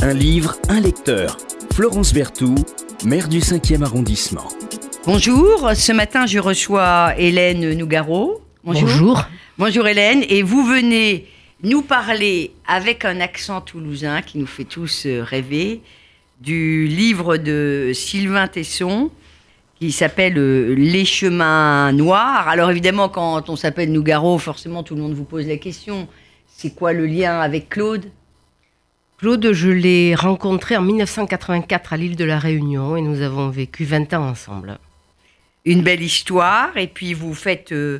Un livre, un lecteur. Florence Berthoud, maire du 5e arrondissement. Bonjour, ce matin je reçois Hélène Nougaro. Bonjour. Bonjour Hélène, et vous venez nous parler avec un accent toulousain qui nous fait tous euh, rêver du livre de Sylvain Tesson qui s'appelle euh, Les chemins noirs. Alors évidemment, quand on s'appelle Nougaro, forcément tout le monde vous pose la question, c'est quoi le lien avec Claude? Claude, je l'ai rencontré en 1984 à l'île de la Réunion et nous avons vécu 20 ans ensemble. Une belle histoire, et puis vous faites, euh,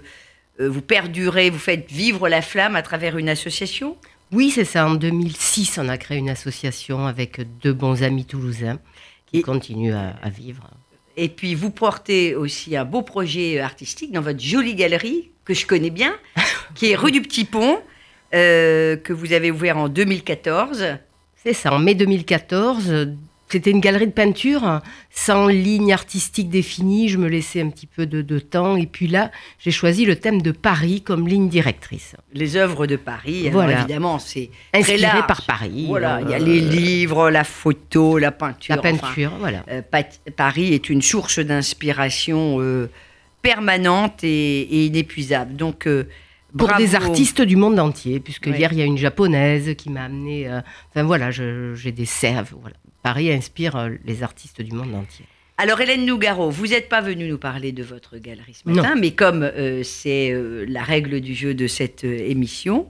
euh, vous perdurez, vous faites vivre la flamme à travers une association? Oui, c'est ça. En 2006, on a créé une association avec deux bons amis toulousains qui Et- continuent à, à vivre. Et puis vous portez aussi un beau projet artistique dans votre jolie galerie que je connais bien, qui est rue du Petit Pont, euh, que vous avez ouvert en 2014. C'est ça. En mai 2014, euh, c'était une galerie de peinture sans ligne artistique définie. Je me laissais un petit peu de, de temps. Et puis là, j'ai choisi le thème de Paris comme ligne directrice. Les œuvres de Paris, alors évidemment, c'est très Inspiré large. par Paris. Voilà, il y a euh, les livres, la photo, la peinture. La enfin, peinture, voilà. euh, Paris est une source d'inspiration euh, permanente et, et inépuisable. Donc, euh, Pour bravo. des artistes du monde entier, puisque hier il y a une japonaise qui m'a amené. euh, enfin voilà, j'ai des serves. Voilà. Paris inspire euh, les artistes du monde entier. Alors Hélène Nougaro, vous n'êtes pas venue nous parler de votre galerie ce matin, mais comme euh, c'est la règle du jeu de cette émission,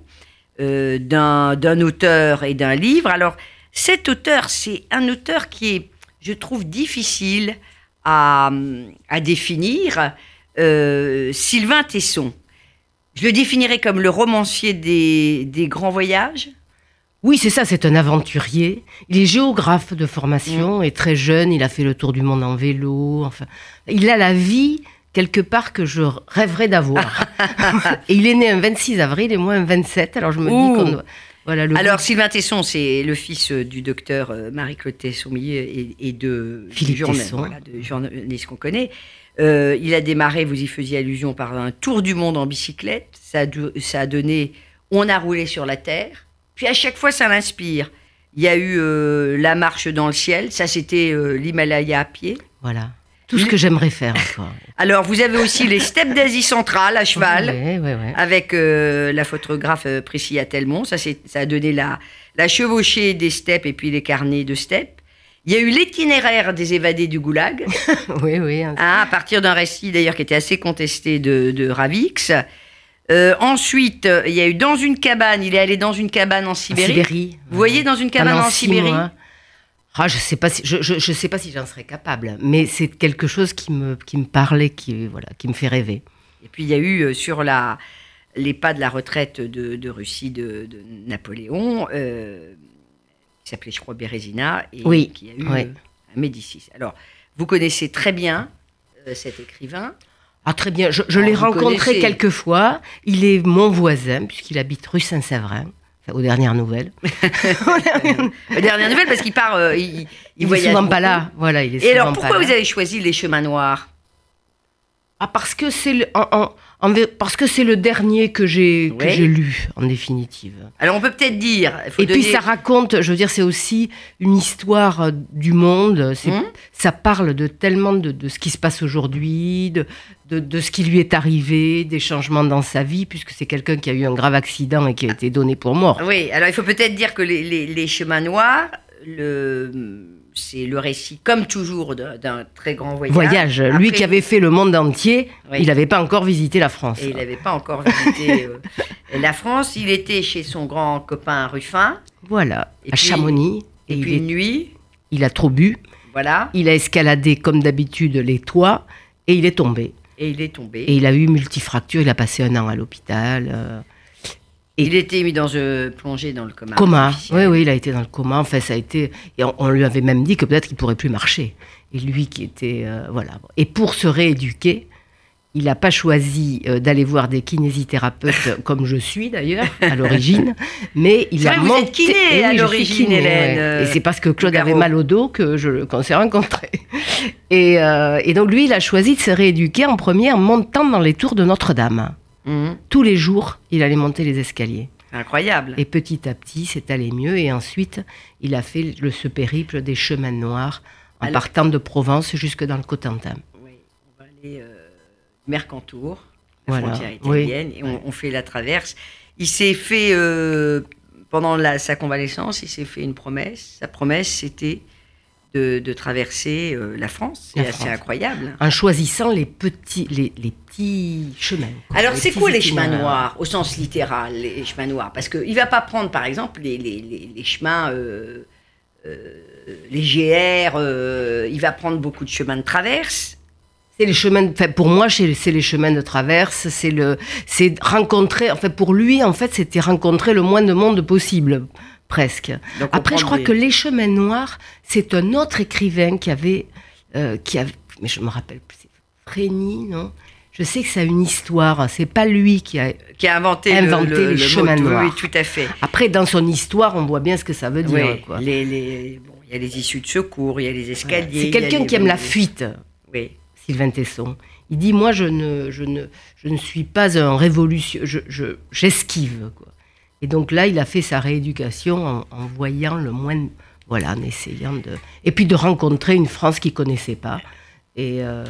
d'un auteur et d'un livre. Alors cet auteur, c'est un auteur qui est, je trouve, difficile à, à définir. Sylvain Tesson. Je le définirais comme le romancier des, des grands voyages. Oui, c'est ça, c'est un aventurier. Il est géographe de formation et très jeune, il a fait le tour du monde en vélo. Enfin, il a la vie quelque part que je rêverais d'avoir. et il est né un 26 avril et moi un 27, alors je me Ouh. dis qu'on doit- Voilà, le Alors, Sylvain Tesson, c'est le fils euh, du docteur euh, Marie-Claude Tesson-Millet et, et de Philippe Tesson. voilà, journaliste qu'on connaît. Euh, il a démarré, vous y faisiez allusion, par un tour du monde en bicyclette. Ça a, do- ça a donné On a roulé sur la terre. Puis à chaque fois, ça l'inspire. Il y a eu euh, La marche dans le ciel. Ça, c'était euh, l'Himalaya à pied. Voilà. Tout ce que j'aimerais faire encore. Alors, vous avez aussi les steppes d'Asie centrale à cheval. Ouais, ouais, ouais. avec euh, la photographe euh, Priscilla Telmont. Ça, c'est- ça a donné la, la chevauchée des steppes et puis les carnets de steppes. Il y a eu l'itinéraire des évadés du goulag, oui, oui. hein. hein, à partir d'un récit d'ailleurs qui était assez contesté de, de Ravix. Euh, ensuite, euh, il y a eu dans une cabane, il est allé dans une cabane en En Sibérie. Sibérie. Vous voyez dans une cabane en Sibérie mois. Ah, je sais pas si je, je, je sais pas si j'en serais capable, mais c'est quelque chose qui me qui me parle et qui voilà qui me fait rêver. Et puis il y a eu euh, sur la, les pas de la retraite de, de Russie de, de Napoléon, euh, qui s'appelait, je crois, Bérésina, et Oui, qui a eu ouais. euh, un Médicis. Alors, vous connaissez très bien euh, cet écrivain. Ah très bien, je, je l'ai rencontré quelques fois. Il est mon voisin puisqu'il habite rue Saint-Séverin. Aux dernières nouvelles. Euh, Dernière nouvelle, parce qu'il part, euh, il, il Il, est souvent beaucoup. pas là. Voilà, il est Et souvent alors, pas pourquoi là. vous avez choisi les chemins noirs? Ah parce que c'est le en- en- parce que c'est le dernier que j'ai j'ai lu en définitive. Alors, on peut peut-être dire. faut Et puis ça raconte, je veux dire, c'est aussi une histoire euh, du monde. Hum? Ça parle de tellement de, de ce qui se passe aujourd'hui, de, de, de ce qui lui est arrivé, des changements dans sa vie, puisque c'est quelqu'un qui a eu un grave accident et qui a été donné pour mort. Oui, alors il faut peut-être dire que les, les- les chemins noirs, le, c'est le récit, comme toujours, d'un très grand voyage. Voyage. Lui qui avait fait le monde entier, Oui. il n'avait pas encore visité la France. Et il n'avait pas encore visité euh, la France. Il était chez son grand copain Ruffin. Voilà, Et à puis- Chamonix. Et, puis est- une nuit, il a trop bu. voilà, Il a escaladé comme d'habitude les toits et il est tombé. et il est tombé. Et il a eu multifracture. Il a passé un an à l'hôpital. euh, il était mis dans euh, plongé dans le coma. coma. Oui, oui, il a été dans le coma. Enfin, ça a été. Et on, on lui avait même dit que peut-être qu'il pourrait plus marcher. Et lui qui était. euh, voilà. Et pour se rééduquer, il n'a pas choisi euh, d'aller voir des kinésithérapeutes, comme je suis d'ailleurs, à l'origine. Mais il a vrai, vous monté- êtes kiné à l'origine, Hélène, ouais. euh, Et c'est parce que Claude Nougaro. avait mal au dos que je qu'on s'est rencontrés. Et, euh, et donc lui, il a choisi de se rééduquer en premier en montant dans les tours de Notre-Dame. Mhm. Tous les jours, il allait monter les escaliers. Incroyable. Et petit à petit, c'est allé mieux. Et ensuite, il a fait le, ce périple des chemins noirs en Alors- partant de Provence jusque dans le Cotentin. Oui, on va aller euh, Mercantour, la Voilà, frontière oui. italienne, et on, on fait la traverse. Il s'est fait, euh, pendant la- sa convalescence, il s'est fait une promesse. Sa promesse, c'était de, de traverser euh, la France. C'est assez incroyable. En choisissant les petits, les, les petits chemins. quoi, Alors, c'est quoi les chemins noirs, au sens littéral, les chemins noirs? Parce qu'il ne va pas prendre, par exemple, les, les- les- chemins, euh, euh, les GR, euh, il va prendre beaucoup de chemins de traverse. C'est les chemins. de- Enfin, pour moi, c'est c'est les chemins de traverse. C'est le, c'est rencontrer. En fait, pour lui, en fait, c'était rencontrer le moins de monde possible, presque. Donc, Après, je crois des- que les chemins noirs, c'est un autre écrivain qui avait, euh, qui avait, mais je me rappelle plus, c'est Frény, non? Je sais que ça a une histoire. C'est pas lui qui a. qui a inventé, le- Inventé le, les le chemins mot. Noirs. Oui, tout à fait. Après, dans son histoire, on voit bien ce que ça veut dire. Oui, quoi. les, les- bon, il y a les issues de secours, il y a les escaliers. C'est quelqu'un qui aime la fuite. Oui. Sylvain Tesson. Il dit Moi, je ne, je ne, je ne suis pas un révolution. Je, je- j'esquive. quoi. Et donc là, il a fait sa rééducation en, en voyant le moins. Voilà, en essayant de. Et puis de rencontrer une France qu'il connaissait pas. Et. euh,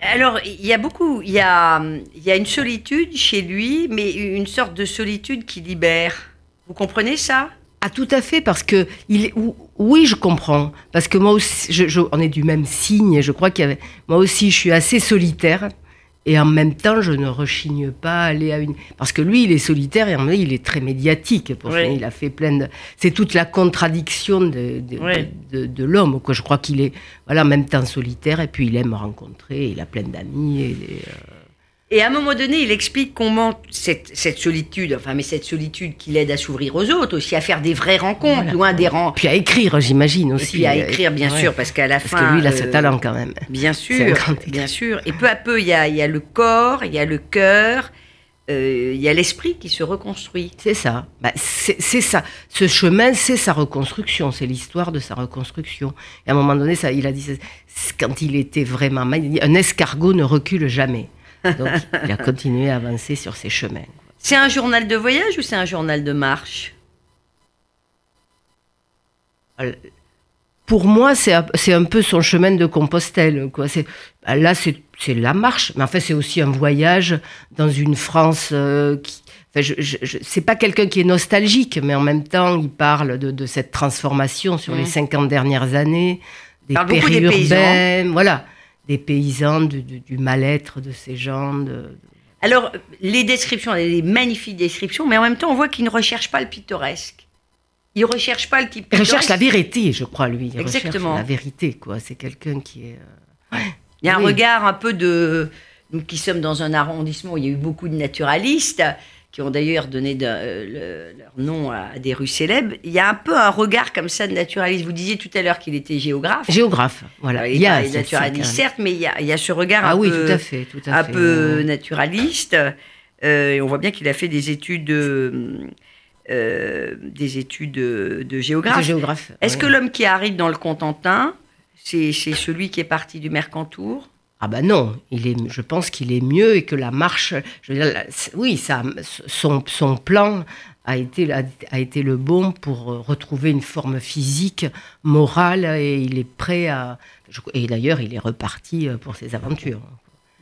Alors, il y a beaucoup, il y a, il y a une solitude chez lui, mais une sorte de solitude qui libère. Vous comprenez ça? Ah, tout à fait, parce que il oui, je comprends, parce que moi aussi, je- je- on est du même signe, et je crois qu'il y avait, moi aussi, je suis assez solitaire, et en même temps, je ne rechigne pas à aller à une, parce que lui, il est solitaire et en même temps, il est très médiatique. Pour Oui. ça, il a fait plein de, c'est toute la contradiction de, de, Oui. de- de- de l'homme. Je crois qu'il est, voilà, en même temps solitaire, et puis il aime rencontrer, il a plein d'amis, et euh, Et à un moment donné, il explique comment cette, cette solitude, enfin, mais cette solitude qui l'aide à s'ouvrir aux autres, aussi à faire des vraies rencontres, Voilà. loin des rangs. puis à écrire, j'imagine Et aussi. puis à écrire, bien Ouais. sûr, parce qu'à la Parce fin. que lui, il a ce euh, talent quand même. Bien sûr, bien sûr. Et peu à peu, il y a, il y a le corps, il y a le cœur, euh, il y a l'esprit qui se reconstruit. C'est ça. Bah, c'est ça. Ce chemin, c'est sa reconstruction. C'est l'histoire de sa reconstruction. Et à un moment donné, ça, il a dit, quand il était vraiment mal, il a dit, un escargot ne recule jamais. Donc, il a continué à avancer sur ses chemins. C'est un journal de voyage ou c'est un journal de marche? Pour moi, c'est un- peu son chemin de Compostelle. Quoi. Bah, Là, c'est la marche, mais en fait, c'est aussi un voyage dans une France euh, qui. Enfin, je, je, je- c'est pas quelqu'un qui est nostalgique, mais en même temps, il parle de, de cette transformation sur les Mhm. 50 dernières années, des périurbains, voilà, des paysans, du, du- du mal-être de ces gens. de- Alors, les descriptions, les magnifiques descriptions, mais en même temps, on voit qu'il ne recherche pas le pittoresque. Il recherche pas le type Il recherche la vérité, je crois, lui. Il Exactement. recherche la vérité, quoi. C'est quelqu'un qui est. euh, Il y a un regard un peu de. Nous qui sommes dans un arrondissement où il y a eu beaucoup de naturalistes, qui ont d'ailleurs donné de- euh, le- leur nom à des rues célèbres, il y a un peu un regard comme ça de naturaliste. Vous disiez tout à l'heure qu'il était géographe. Géographe, voilà. il y a c'est naturaliste, certes, mais il y a, il y a ce regard Ah un oui, peu, tout à fait, tout à un fait. peu naturaliste. Euh, et on voit bien qu'il a fait des études, euh, euh, des études de, de géographe. Géographe. Est-ce ouais. que l'homme qui arrive dans le Contentin, c'est celui qui est parti du Mercantour? Ah ben non, il est, je pense qu'il est mieux et que la marche, je veux dire, la- c'est- oui, ça, son, son plan a été, a été le bon pour euh, retrouver une forme physique, morale, et il est prêt à... je- et d'ailleurs, il est reparti euh, pour ses aventures.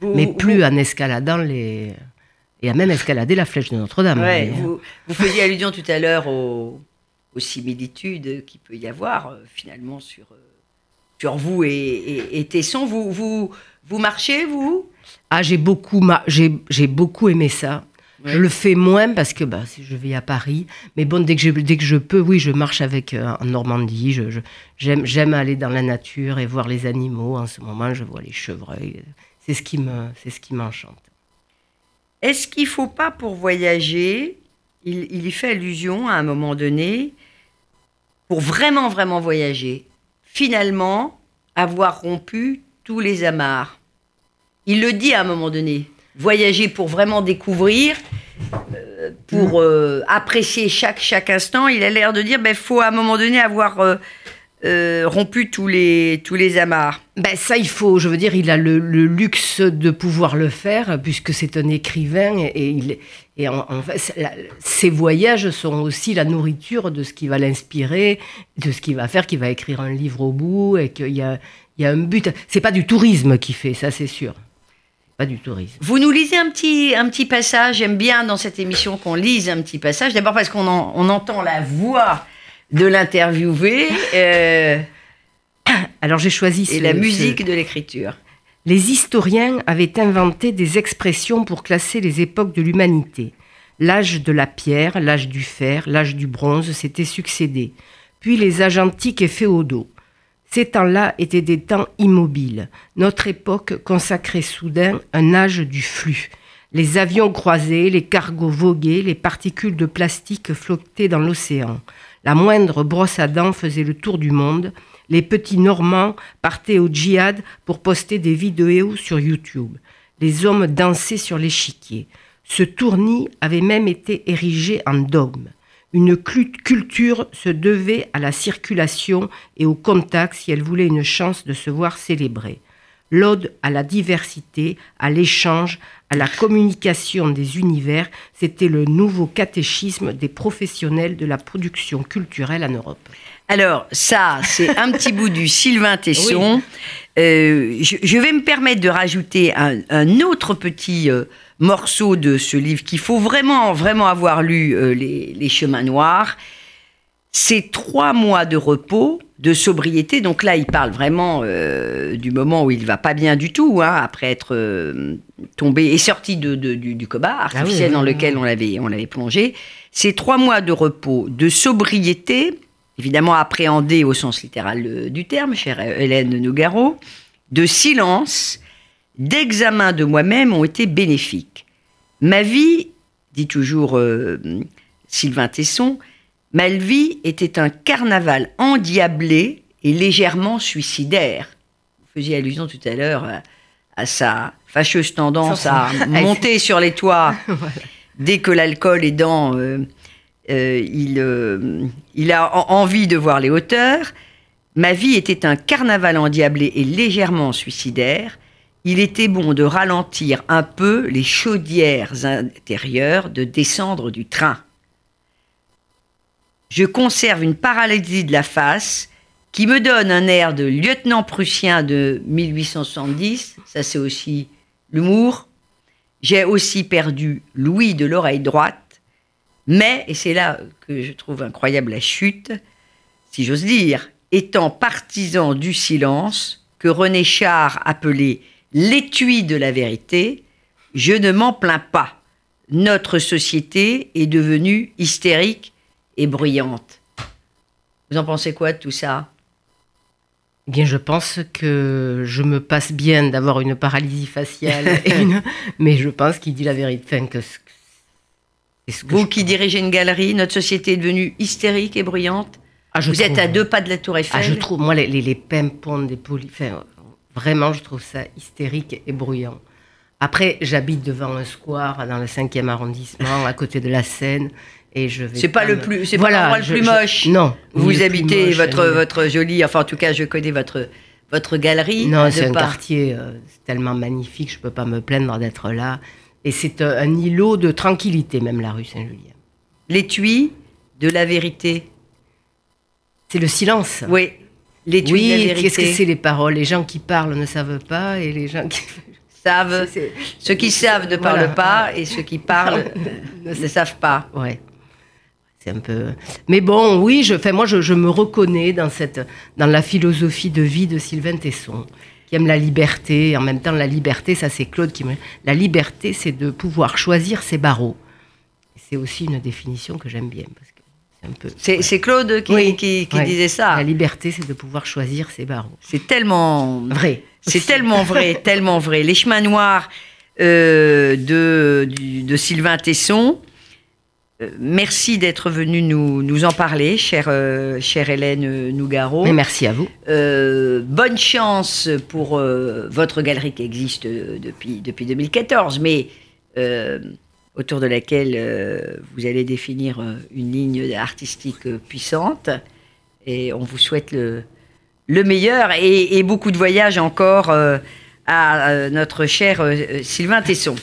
Vous- Mais vous- plus en escaladant les... Et a même escaladé la flèche de Notre-Dame. Ouais, hein. vous, vous faisiez allusion tout à l'heure aux, aux similitudes qu'il peut y avoir euh, finalement sur, sur vous et, et, et Tesson. Vous, vous, vous marchez, vous? Ah, j'ai beaucoup, ma- j'ai, j'ai beaucoup aimé ça. Ouais. Je le fais moins parce que bah, si je vis à Paris. Mais bon, dès que je, dès que je peux, oui, je marche avec euh, en Normandie. Je- j'aime, j'aime aller dans la nature et voir les animaux. En ce moment, je vois les chevreuils. C'est ce qui me, c'est ce qui m'enchante. Est-ce qu'il ne faut pas, pour voyager, il, il y fait allusion à un moment donné, pour vraiment, vraiment voyager, finalement, avoir rompu tous les amarres Il le dit à un moment donné. Voyager pour vraiment découvrir, euh, pour euh, apprécier chaque, chaque instant, il a l'air de dire, il faut à un moment donné avoir euh, euh, rompu tous les, tous les amarres ben ça, il faut, je veux dire, il a le, luxe de pouvoir le faire, puisque c'est un écrivain, et, il, et en, fait, ses voyages sont aussi la nourriture de ce qui va l'inspirer, de ce qu'il va faire, qu'il va écrire un livre au bout, et qu'il y a, il y a un but. C'est pas du tourisme qu'il fait, ça c'est sûr. Pas du tourisme. Vous nous lisez un petit, un petit passage. J'aime bien dans cette émission qu'on lise un petit passage. D'abord parce qu'on on entend la voix de l'interviewé. Euh, Alors j'ai choisi et la musique de l'écriture. Les historiens avaient inventé des expressions pour classer les époques de l'humanité. L'âge de la pierre, l'âge du fer, l'âge du bronze s'étaient succédés, puis les âges antiques et féodaux. Ces temps-là étaient des temps immobiles. Notre époque consacrait soudain un âge du flux. Les avions croisaient, les cargos voguaient, les particules de plastique flottaient dans l'océan. La moindre brosse à dents faisait le tour du monde. Les petits Normands partaient au djihad pour poster des vidéos sur YouTube. Les hommes dansaient sur l'échiquier. Ce tournis avait même été érigé en dogme. Une culture se devait à la circulation et au contact si elle voulait une chance de se voir célébrée. L'ode à la diversité, à l'échange, à la communication des univers, c'était le nouveau catéchisme des professionnels de la production culturelle en Europe. Alors, ça, c'est un petit bout du Sylvain Tesson. Euh, je, vais me permettre de rajouter un, autre petit euh, morceau de ce livre qu'il faut vraiment, vraiment avoir lu, euh, les, Chemins Noirs. C'est trois mois de repos, de sobriété. Donc là, il parle vraiment du moment où il va pas bien du tout, hein, après être tombé et sorti de, du, coma ah artificiel dans lequel on l'avait, on l'avait plongé. C'est trois mois de repos, de sobriété évidemment appréhendé au sens littéral euh, du terme, chère Hélène Nougaro, de silence, d'examen de moi-même ont été bénéfiques. Ma vie, dit toujours euh, Sylvain Tesson, ma vie était un carnaval endiablé et légèrement suicidaire. Vous faisiez allusion tout à l'heure à, sa fâcheuse tendance à monter sur les toits dès que l'alcool est dans euh, euh, il, euh, il a envie de voir les hauteurs. Ma vie était un carnaval endiablé et légèrement suicidaire. Il était bon de ralentir un peu les chaudières intérieures, de descendre du train. Je conserve une paralysie de la face qui me donne un air de lieutenant prussien de 1870. Ça, c'est aussi l'humour. J'ai aussi perdu l'ouïe de l'oreille droite mais, et c'est là que je trouve incroyable la chute, si j'ose dire, étant partisan du silence, que René Char appelait l'étui de la vérité, je ne m'en plains pas. Notre société est devenue hystérique et bruyante. Vous en pensez quoi de tout ça? Eh bien, je pense que je me passe bien d'avoir une paralysie faciale, mais je pense qu'il dit la vérité. Enfin, que vous qui dirigez une galerie, notre société est devenue hystérique et bruyante. Ah, vous êtes à deux pas de la Tour Eiffel. Ah, je trouve, moi, les, les, les pimpons des poly... vraiment, je trouve ça hystérique et bruyant. Après, j'habite devant un square dans le 5e arrondissement, à côté de la Seine. Et je vais c'est pas, le plus c'est voilà, pas le plus moche. non. Vous habitez votre votre jolie enfin en tout cas je connais votre votre galerie. Non, c'est un quartier euh, tellement magnifique, je peux pas me plaindre d'être là. Et c'est un, îlot de tranquillité, même la rue Saint-Julien. L'étui de la vérité. C'est le silence. Oui. L'étui oui, de la vérité. Qu'est-ce que c'est les paroles? Les gens qui parlent ne savent pas et les gens qui savent. Ceux qui savent ne parlent pas et ceux qui parlent ne, savent pas. Ouais. C'est un peu. Mais bon, oui, je, moi, je, je, me reconnais dans cette, dans la philosophie de vie de Sylvain Tesson qui aime la liberté. En même temps, la liberté, ça c'est Claude qui me... La liberté, c'est de pouvoir choisir ses barreaux. C'est aussi une définition que j'aime bien. Parce que c'est, un peu, c'est, Claude qui, qui, disait ça. La liberté, c'est de pouvoir choisir ses barreaux. C'est tellement vrai. C'est tellement vrai, tellement vrai. Les chemins noirs euh, de, de Sylvain Tesson, merci d'être venu nous, nous, en parler, chère, euh, chère Hélène Nougaro. Mais merci à vous. Euh, bonne chance pour votre galerie qui existe depuis, depuis 2014, mais autour de laquelle vous allez définir une ligne artistique puissante. Et on vous souhaite le, le meilleur et, et beaucoup de voyages encore euh, à euh, notre cher euh, Sylvain Tesson.